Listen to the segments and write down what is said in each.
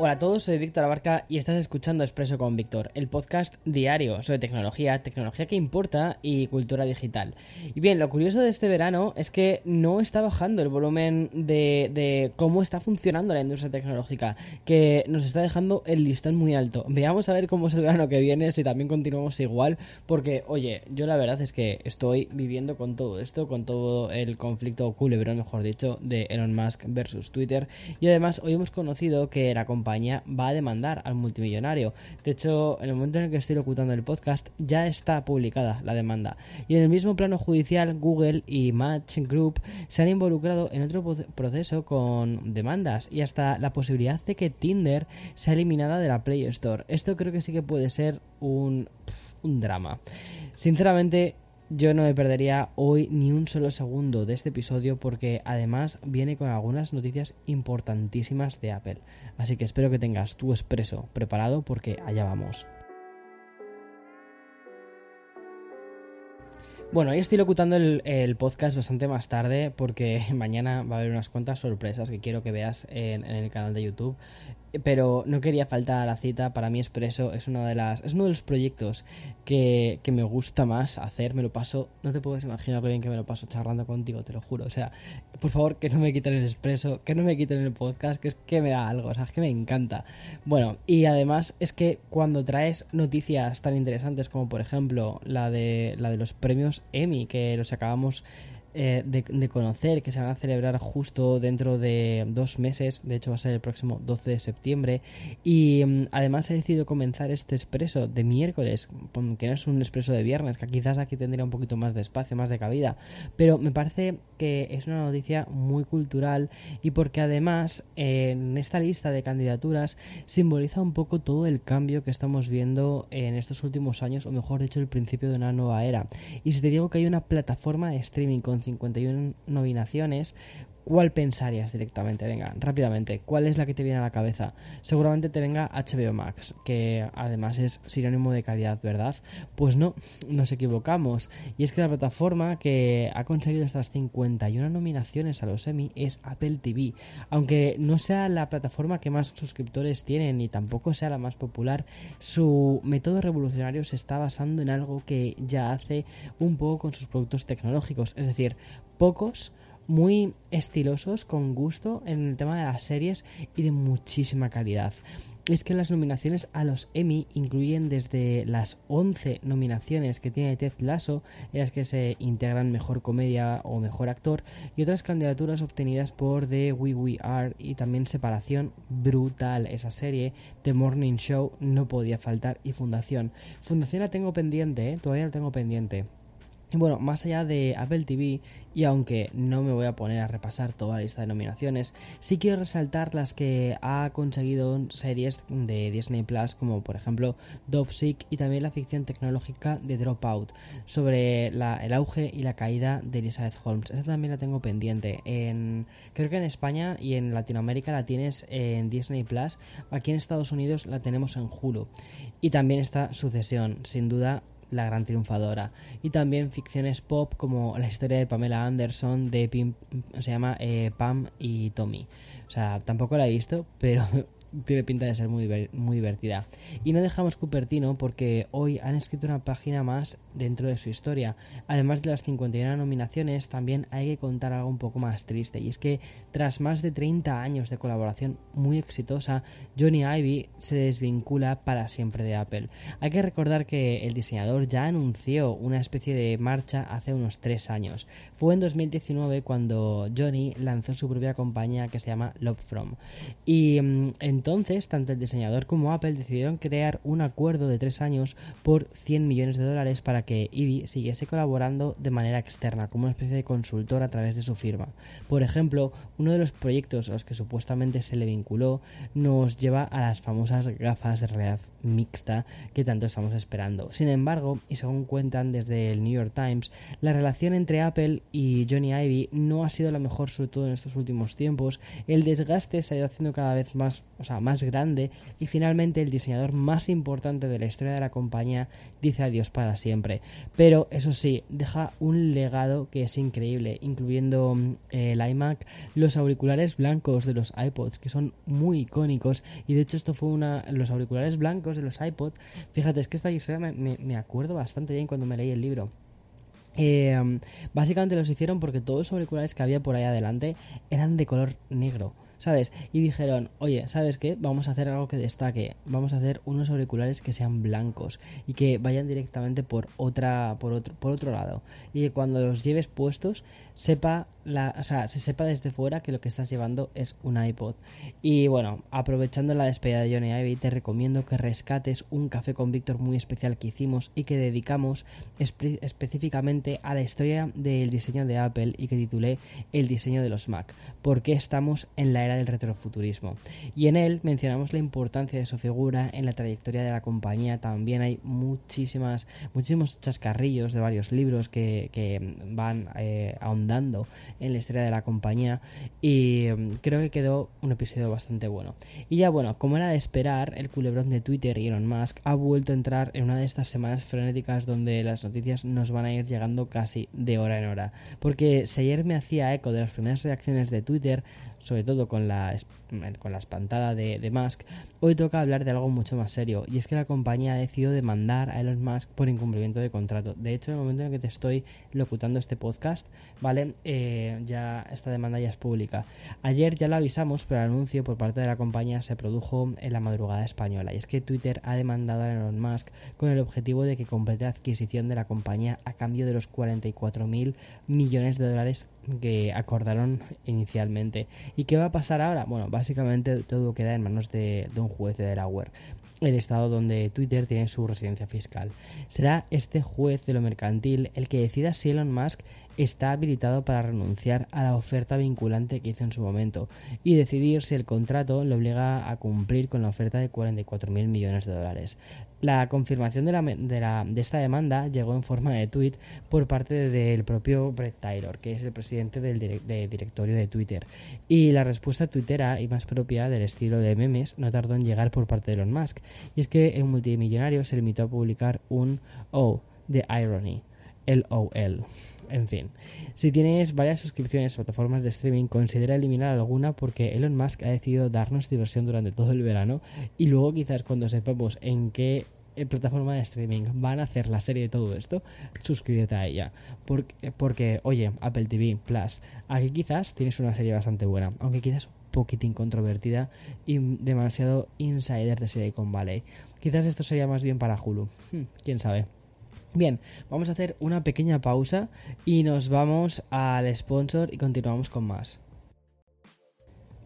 Hola a todos, soy Víctor Abarca y estás escuchando Expreso con Víctor, el podcast diario sobre tecnología, tecnología que importa y cultura digital. Y bien, lo curioso de este verano es que no está bajando el volumen de, cómo está funcionando la industria tecnológica, que nos está dejando el listón muy alto. Veamos a ver cómo es el verano que viene, si también continuamos igual, porque oye, yo la verdad es que estoy viviendo con todo esto, con todo el conflicto culebrón, mejor dicho, de Elon Musk versus Twitter. Y además hoy hemos conocido que la compañía va a demandar al multimillonario. De hecho, en el momento en el que estoy locutando el podcast, ya está publicada la demanda. Y en el mismo plano judicial, Google y Match Group se han involucrado en otro proceso con demandas y hasta la posibilidad de que Tinder sea eliminada de la Play Store. Esto creo que sí que puede ser un, un drama. Sinceramente, yo no me perdería hoy ni un solo segundo de este episodio porque además viene con algunas noticias importantísimas de Apple. Así que espero que tengas tu expreso preparado porque allá vamos. Bueno, hoy estoy locutando el, podcast bastante más tarde porque mañana va a haber unas cuantas sorpresas que quiero que veas en el canal de YouTube pero no quería faltar a la cita. Para mí Expreso es una de las es uno de los proyectos que, que, me gusta más hacer. Me lo paso, no te puedes imaginar lo bien que me lo paso charlando contigo, te lo juro. O sea, por favor, que no me quiten el Expreso, que no me quiten el podcast, que es que me da algo, o sea, es que me encanta. Bueno, y además es que cuando traes noticias tan interesantes como por ejemplo la de la de los premios Emmy que los acabamos eh, de, conocer que se van a celebrar justo dentro de dos meses, de hecho va a ser el próximo 12 de septiembre y mm, además he decidido comenzar este expreso de miércoles, que no es un expreso de viernes, que quizás aquí tendría un poquito más de espacio, más de cabida, pero me parece que es una noticia muy cultural y porque además en esta lista de candidaturas simboliza un poco todo el cambio que estamos viendo en estos últimos años, o mejor dicho, el principio de una nueva era. Y si te digo que hay una plataforma de streaming con 51 nominaciones, ¿cuál pensarías directamente? Venga, rápidamente, ¿cuál es la que te viene a la cabeza? Seguramente te venga HBO Max, que además es sinónimo de calidad, ¿verdad? Pues no, nos equivocamos. Y es que la plataforma que ha conseguido estas 51 nominaciones a los Emmy es Apple TV. Aunque no sea la plataforma que más suscriptores tiene, ni tampoco sea la más popular, su método revolucionario se está basando en algo que ya hace un poco con sus productos tecnológicos. Es decir, pocos muy estilosos, con gusto en el tema de las series y de muchísima calidad. Es que las nominaciones a los Emmy incluyen desde las 11 nominaciones que tiene Ted Lasso, en las que se integran mejor comedia o mejor actor, y otras candidaturas obtenidas por The We We Are y también Separación, brutal esa serie, The Morning Show, no podía faltar, y Fundación. Fundación la tengo pendiente, ¿eh? todavía la tengo pendiente. Bueno, más allá de Apple TV, y aunque no me voy a poner a repasar toda la lista de nominaciones, sí quiero resaltar las que ha conseguido series de Disney Plus, como por ejemplo Dopsic y también la ficción tecnológica de Dropout, sobre el auge y la caída de Elizabeth Holmes. Esa también la tengo pendiente. En, creo que en España y en Latinoamérica la tienes en Disney Plus, aquí en Estados Unidos la tenemos en Hulu. Y también está Sucesión, sin duda la gran triunfadora. Y también ficciones pop como la historia de Pamela Anderson, de Pim, se llama eh, Pam y Tommy. O sea, tampoco la he visto, pero tiene pinta de ser muy, muy divertida. Y no dejamos Cupertino porque hoy han escrito una página más dentro de su historia. Además de las 51 nominaciones, también hay que contar algo un poco más triste. Y es que tras más de 30 años de colaboración muy exitosa, Johnny Ivy se desvincula para siempre de Apple. Hay que recordar que el diseñador ya anunció una especie de marcha hace unos 3 años. Fue en 2019 cuando Johnny lanzó su propia compañía que se llama Love From. Y mm, en entonces, tanto el diseñador como Apple decidieron crear un acuerdo de tres años por 100 millones de dólares para que Ivy siguiese colaborando de manera externa, como una especie de consultor a través de su firma. Por ejemplo, uno de los proyectos a los que supuestamente se le vinculó nos lleva a las famosas gafas de realidad mixta que tanto estamos esperando. Sin embargo, y según cuentan desde el New York Times, la relación entre Apple y Johnny Ivy no ha sido la mejor, sobre todo en estos últimos tiempos. El desgaste se ha ido haciendo cada vez más, sea, más grande y finalmente el diseñador más importante de la historia de la compañía dice adiós para siempre. Pero eso sí, deja un legado que es increíble, incluyendo mm, el iMac, los auriculares blancos de los iPods, que son muy icónicos y de hecho esto fue una... los auriculares blancos de los iPods, fíjate, es que esta historia me, acuerdo bastante bien cuando me leí el libro. Eh, mm, básicamente los hicieron porque todos los auriculares que había por ahí adelante eran de color negro. ¿Sabes? Y dijeron, oye, ¿sabes qué? Vamos a hacer algo que destaque, vamos a hacer unos auriculares que sean blancos y que vayan directamente por otra, por otro, por otro lado. Y cuando los lleves puestos, sepa la, o sea, se sepa desde fuera que lo que estás llevando es un iPod. Y bueno, aprovechando la despedida de Johnny Ivy, te recomiendo que rescates un café con Víctor muy especial que hicimos y que dedicamos específicamente a la historia del diseño de Apple y que titulé El diseño de los Mac. Porque estamos en la del retrofuturismo. Y en él mencionamos la importancia de su figura en la trayectoria de la compañía. También hay muchísimas, muchísimos chascarrillos de varios libros que, van eh, ahondando en la historia de la compañía. Y mm, creo que quedó un episodio bastante bueno. Y ya bueno, como era de esperar, el culebrón de Twitter y Elon Musk ha vuelto a entrar en una de estas semanas frenéticas donde las noticias nos van a ir llegando casi de hora en hora. Porque si ayer me hacía eco de las primeras reacciones de Twitter, sobre todo con la, con la espantada de, de, Musk, hoy toca hablar de algo mucho más serio, y es que la compañía ha decidido demandar a Elon Musk por incumplimiento de contrato. De hecho, en el momento en que te estoy locutando este podcast, ¿vale? Eh, ya esta demanda ya es pública. Ayer ya lo avisamos, pero el anuncio por parte de la compañía se produjo en la madrugada española, y es que Twitter ha demandado a Elon Musk con el objetivo de que complete la adquisición de la compañía a cambio de los 44 mil millones de dólares que acordaron inicialmente. ¿Y qué va a pasar ahora? Bueno, básicamente todo queda en manos de, un juez de Delaware, el estado donde Twitter tiene su residencia fiscal. Será este juez de lo mercantil el que decida si Elon Musk está habilitado para renunciar a la oferta vinculante que hizo en su momento y decidir si el contrato le obliga a cumplir con la oferta de 44.000 millones de dólares. La confirmación de, la, de, esta demanda llegó en forma de tweet por parte del propio Brett Taylor, que es el presidente del directorio de Twitter. Y la respuesta tuitera y más propia del estilo de memes no tardó en llegar por parte de Elon Musk. Y es que el multimillonario se limitó a publicar un Oh, de irony, LOL. En fin, si tienes varias suscripciones a plataformas de streaming, considera eliminar alguna porque Elon Musk ha decidido darnos diversión durante todo el verano y luego quizás cuando sepamos en qué eh, plataforma de streaming van a hacer la serie de todo esto, suscríbete a ella. Porque, oye, Apple TV Plus, aquí quizás tienes una serie bastante buena, aunque quizás un poquitín controvertida y demasiado insider de Silicon Valley. Quizás esto sería más bien para Hulu, hmm, quién sabe. Bien, vamos a hacer una pequeña pausa y nos vamos al sponsor y continuamos con más.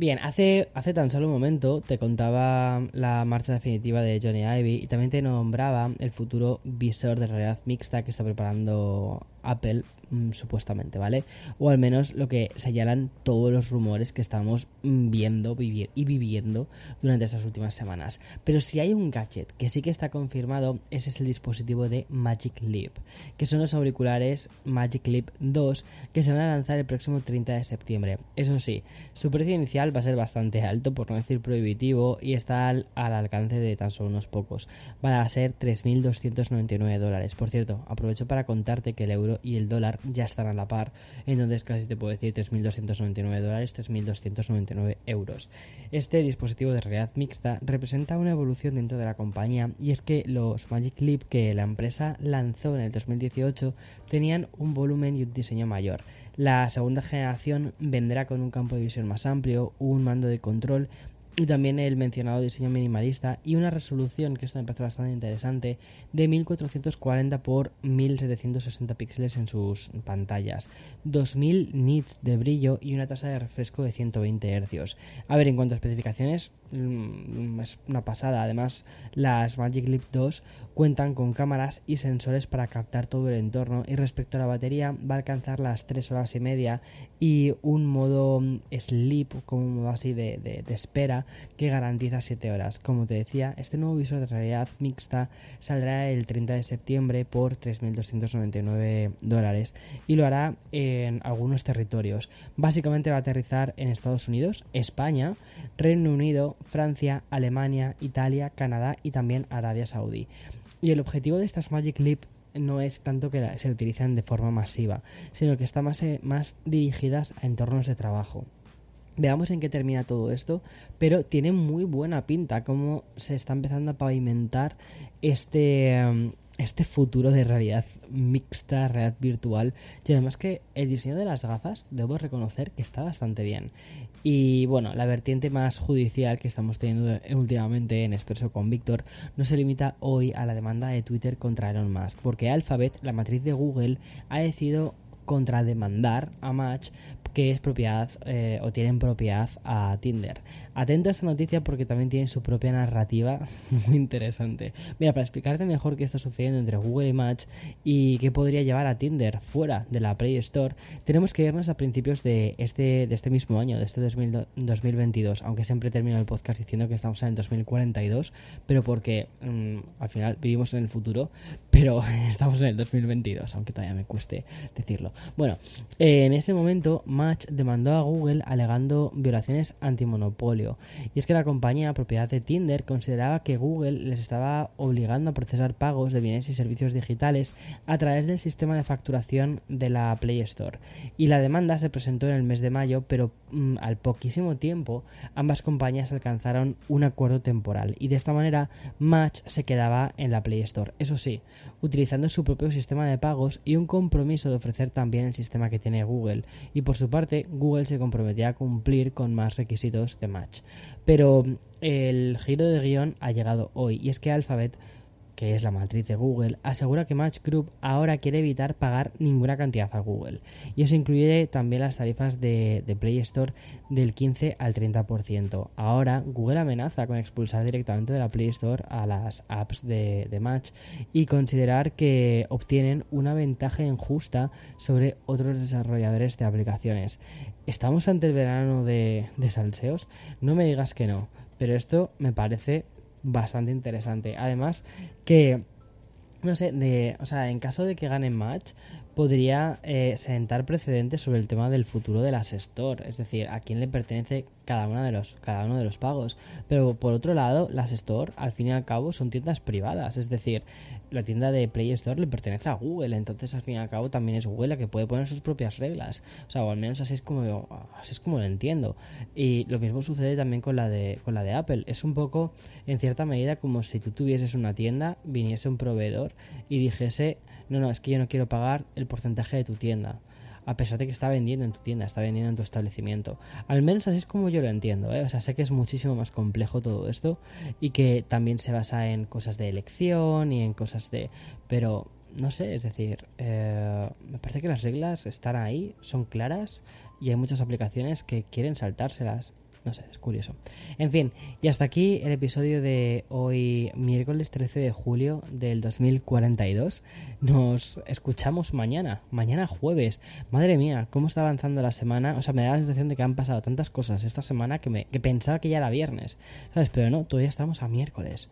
Bien, hace, hace tan solo un momento te contaba la marcha definitiva de Johnny Ivy y también te nombraba el futuro visor de realidad mixta que está preparando Apple mm, supuestamente, ¿vale? O al menos lo que señalan todos los rumores que estamos mm, viendo y viviendo durante estas últimas semanas. Pero si hay un gadget que sí que está confirmado, ese es el dispositivo de Magic Leap, que son los auriculares Magic Leap 2 que se van a lanzar el próximo 30 de septiembre. Eso sí, su precio inicial va a ser bastante alto, por no decir prohibitivo, y está al, al alcance de tan solo unos pocos. Van a ser 3.299 dólares. Por cierto, aprovecho para contarte que el euro y el dólar ya están a la par, entonces casi te puedo decir 3.299 dólares, 3.299 euros. Este dispositivo de realidad mixta representa una evolución dentro de la compañía y es que los Magic Leap que la empresa lanzó en el 2018 tenían un volumen y un diseño mayor. La segunda generación vendrá con un campo de visión más amplio, un mando de control y también el mencionado diseño minimalista y una resolución, que esto me parece bastante interesante, de 1440 x 1760 píxeles en sus pantallas, 2000 nits de brillo y una tasa de refresco de 120 Hz. A ver, en cuanto a especificaciones, es una pasada. Además, las Magic Leap 2 Cuentan con cámaras y sensores para captar todo el entorno y respecto a la batería va a alcanzar las 3 horas y media y un modo mm, sleep, como un modo así de, de, de espera, que garantiza 7 horas. Como te decía, este nuevo visor de realidad mixta saldrá el 30 de septiembre por 3.299 dólares y lo hará en algunos territorios. Básicamente va a aterrizar en Estados Unidos, España, Reino Unido, Francia, Alemania, Italia, Canadá y también Arabia Saudí. Y el objetivo de estas Magic Leap no es tanto que se utilicen de forma masiva, sino que están más, eh, más dirigidas a entornos de trabajo. Veamos en qué termina todo esto, pero tiene muy buena pinta cómo se está empezando a pavimentar este, em, este futuro de realidad mixta, realidad virtual. Y además que el diseño de las gafas, debo reconocer que está bastante bien. Y bueno, la vertiente más judicial que estamos teniendo últimamente en Expreso con Víctor no se limita hoy a la demanda de Twitter contra Elon Musk, porque Alphabet, la matriz de Google, ha decidido contrademandar a Match que es propiedad eh, o tienen propiedad a Tinder. Atento a esta noticia porque también tiene su propia narrativa muy interesante. Mira, para explicarte mejor qué está sucediendo entre Google y Match y qué podría llevar a Tinder fuera de la Play Store, tenemos que irnos a principios de este, de este mismo año, de este 2022, aunque siempre termino el podcast diciendo que estamos en el 2042, pero porque mm, al final vivimos en el futuro, pero estamos en el 2022, aunque todavía me cueste decirlo. Bueno, en ese momento Match demandó a Google alegando violaciones antimonopolio. Y es que la compañía, propiedad de Tinder, consideraba que Google les estaba obligando a procesar pagos de bienes y servicios digitales a través del sistema de facturación de la Play Store. Y la demanda se presentó en el mes de mayo, pero mm, al poquísimo tiempo ambas compañías alcanzaron un acuerdo temporal. Y de esta manera Match se quedaba en la Play Store. Eso sí, utilizando su propio sistema de pagos y un compromiso de ofrecer también el sistema que tiene Google. Y por parte, Google se comprometía a cumplir con más requisitos de match. Pero el giro de guion ha llegado hoy y es que Alphabet que es la matriz de Google, asegura que Match Group ahora quiere evitar pagar ninguna cantidad a Google. Y eso incluye también las tarifas de, Play Store del 15 al 30%. Ahora Google amenaza con expulsar directamente de la Play Store a las apps de, Match y considerar que obtienen una ventaja injusta sobre otros desarrolladores de aplicaciones. ¿Estamos ante el verano de, de salseos? No me digas que no, pero esto me parece bastante interesante. Además que, no sé, de, o sea, en caso de que gane match, podría eh, sentar precedentes sobre el tema del futuro de las store, es decir, a quién le pertenece cada, una de los, cada uno de los pagos. Pero por otro lado, las store, al fin y al cabo, son tiendas privadas, es decir, la tienda de Play Store le pertenece a Google, entonces al fin y al cabo también es Google la que puede poner sus propias reglas, o sea, o al menos así es como así es como lo entiendo. Y lo mismo sucede también con la de con la de Apple, es un poco en cierta medida como si tú tuvieses una tienda, viniese un proveedor y dijese no, no, es que yo no quiero pagar el porcentaje de tu tienda. A pesar de que está vendiendo en tu tienda, está vendiendo en tu establecimiento. Al menos así es como yo lo entiendo. ¿eh? O sea, sé que es muchísimo más complejo todo esto y que también se basa en cosas de elección y en cosas de... Pero no sé, es decir, eh, me parece que las reglas están ahí, son claras y hay muchas aplicaciones que quieren saltárselas. No sé, es curioso. En fin, y hasta aquí el episodio de hoy, miércoles 13 de julio del 2042. Nos escuchamos mañana, mañana jueves. Madre mía, cómo está avanzando la semana. O sea, me da la sensación de que han pasado tantas cosas esta semana que, me, que pensaba que ya era viernes. ¿Sabes? Pero no, todavía estamos a miércoles.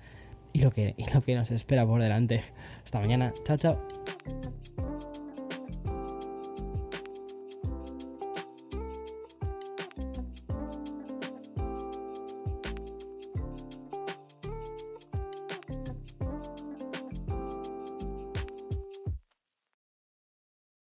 Y lo que, y lo que nos espera por delante. Hasta mañana. Chao, chao.